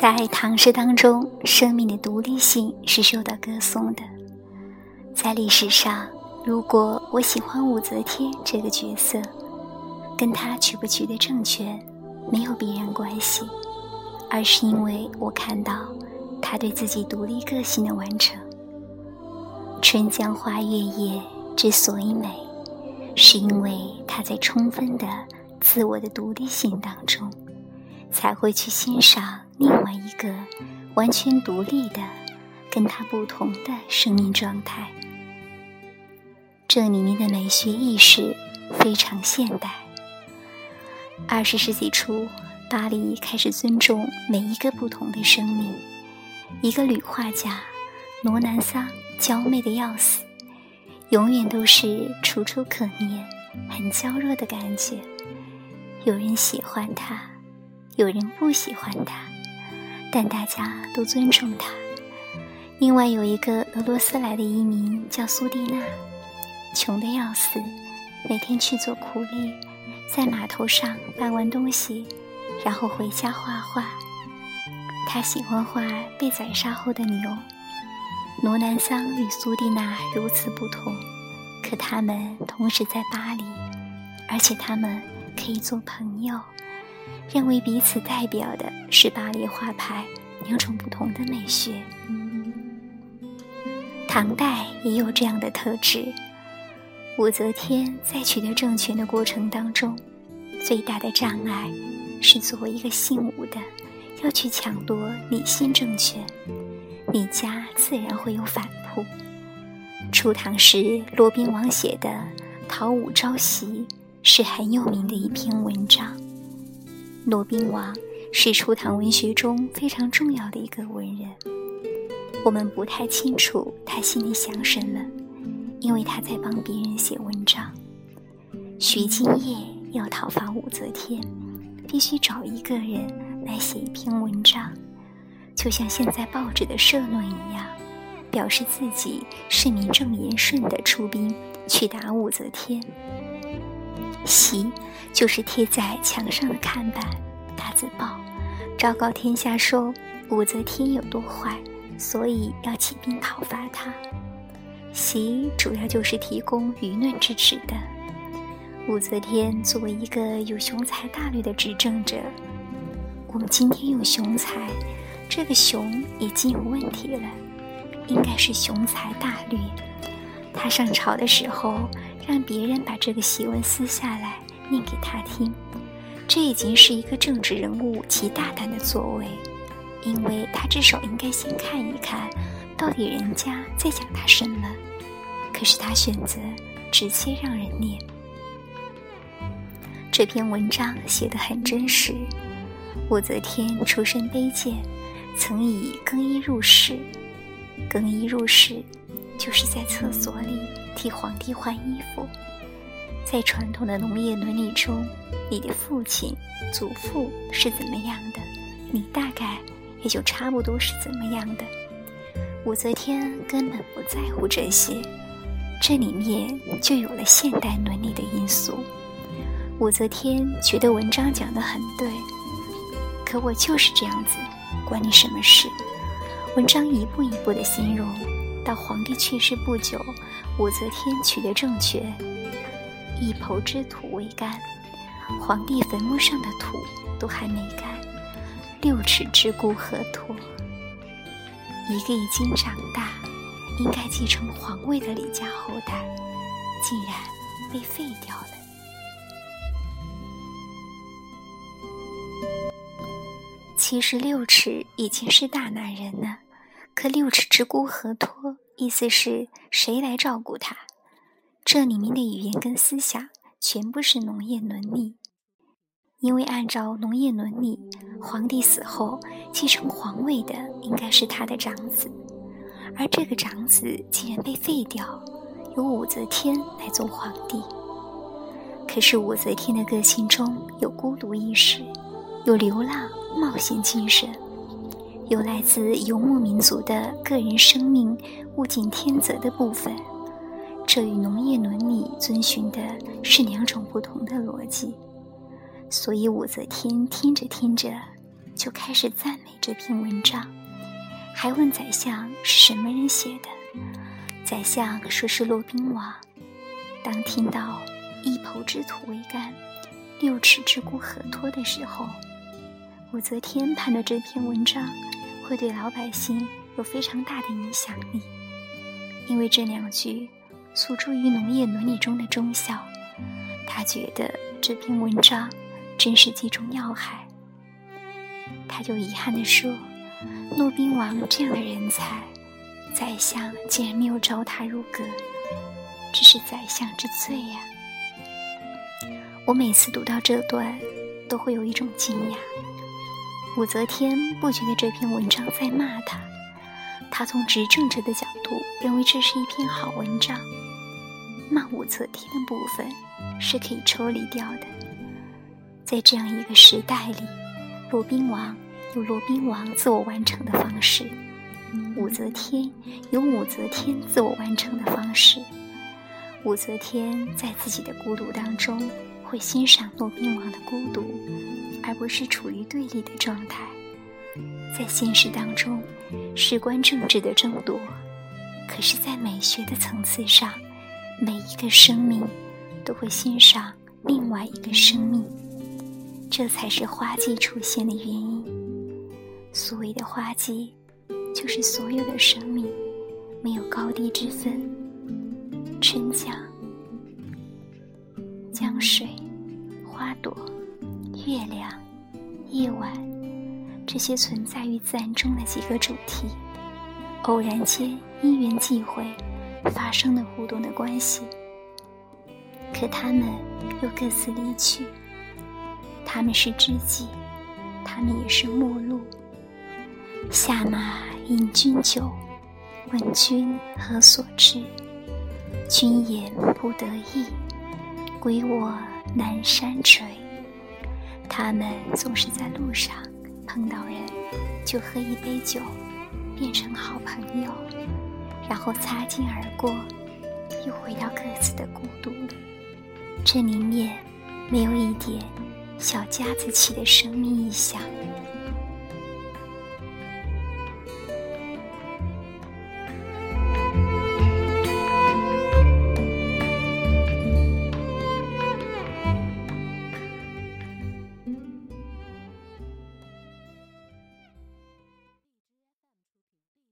在唐诗当中，生命的独立性是受到歌颂的。在历史上，如果我喜欢武则天这个角色，跟她取不取得政权没有必然关系，而是因为我看到他对自己独立个性的完成。春江花月夜之所以美，是因为他在充分的自我的独立性当中。才会去欣赏另外一个完全独立的、跟他不同的生命状态。这里面的美学意识非常现代。二十世纪初，巴黎开始尊重每一个不同的生命。一个女画家罗南桑娇媚的要死，永远都是楚楚可怜、很娇弱的感觉。有人喜欢她。有人不喜欢他，但大家都尊重他。另外有一个俄罗斯来的移民叫苏蒂娜，穷得要死，每天去做苦力，在码头上搬完东西，然后回家画画。他喜欢画被宰杀后的牛。罗南桑与苏蒂娜如此不同，可他们同时在巴黎，而且他们可以做朋友。认为彼此代表的是巴黎画派两种不同的美学。唐代也有这样的特质。武则天在取得政权的过程当中，最大的障碍是作为一个姓武的，要去抢夺李姓政权，李家自然会有反扑。初唐时骆宾王写的《讨武招袭》是很有名的一篇文章。骆宾王是初唐文学中非常重要的一个文人，我们不太清楚他心里想什么，因为他在帮别人写文章。徐敬业要讨伐武则天，必须找一个人来写一篇文章，就像现在报纸的社论一样，表示自己是名正言顺的出兵去打武则天。檄就是贴在墙上的看板，大字报，昭告天下说武则天有多坏，所以要起兵讨伐她。檄主要就是提供舆论支持的。武则天作为一个有雄才大略的执政者，我们今天用雄才，这个雄已经有问题了，应该是雄才大略。他上朝的时候。让别人把这个檄文撕下来念给他听，这已经是一个政治人物极大胆的作为，因为他至少应该先看一看，到底人家在讲他什么。可是他选择直接让人念。这篇文章写得很真实。武则天出身卑贱，曾以更衣入室，更衣入室。就是在厕所里替皇帝换衣服。在传统的农业伦理中，你的父亲、祖父是怎么样的，你大概也就差不多是怎么样的。武则天根本不在乎这些，这里面就有了现代伦理的因素。武则天觉得文章讲得很对，可我就是这样子，关你什么事？文章一步一步的形容。到皇帝去世不久，武则天取得政权，一抔之土未干，皇帝坟墓上的土都还没干，六尺之孤何托？一个已经长大，应该继承皇位的李家后代，竟然被废掉了。其实六尺已经是大男人了。可六尺之孤何托？意思是谁来照顾他？这里面的语言跟思想全部是农业伦理，因为按照农业伦理，皇帝死后继承皇位的应该是他的长子，而这个长子竟然被废掉，由武则天来做皇帝。可是武则天的个性中有孤独意识，有流浪冒险精神。有来自游牧民族的个人生命物竞天择的部分，这与农业伦理遵循的是两种不同的逻辑。所以武则天听着听着就开始赞美这篇文章，还问宰相是什么人写的。宰相说是骆宾王。当听到“一抔之土为干，六尺之骨何托”的时候，武则天判断这篇文章会对老百姓有非常大的影响力，因为这两句诉诸于农业伦理中的忠孝，他觉得这篇文章真是击中要害。他就遗憾地说：“骆宾王这样的人才，宰相竟然没有招他入阁，这是宰相之罪呀！”我每次读到这段，都会有一种惊讶。武则天不觉得这篇文章在骂他，他从执政者的角度认为这是一篇好文章。骂武则天的部分是可以抽离掉的。在这样一个时代里，骆宾王有骆宾王自我完成的方式，武则天有武则天自我完成的方式。武则天在自己的孤独当中。会欣赏骆宾王的孤独，而不是处于对立的状态。在现实当中，事关政治的争夺，可是，在美学的层次上，每一个生命都会欣赏另外一个生命，这才是花季出现的原因。所谓的花季，就是所有的生命没有高低之分。春江。江水、花朵、月亮、夜晚，这些存在于自然中的几个主题，偶然间因缘际会发生的互动的关系，可他们又各自离去。他们是知己，他们也是陌路。下马饮君酒，问君何所至？君言不得意。归我南山陲。他们总是在路上碰到人，就喝一杯酒，变成好朋友，然后擦肩而过，又回到各自的孤独。这里面没有一点小家子气的生命意象。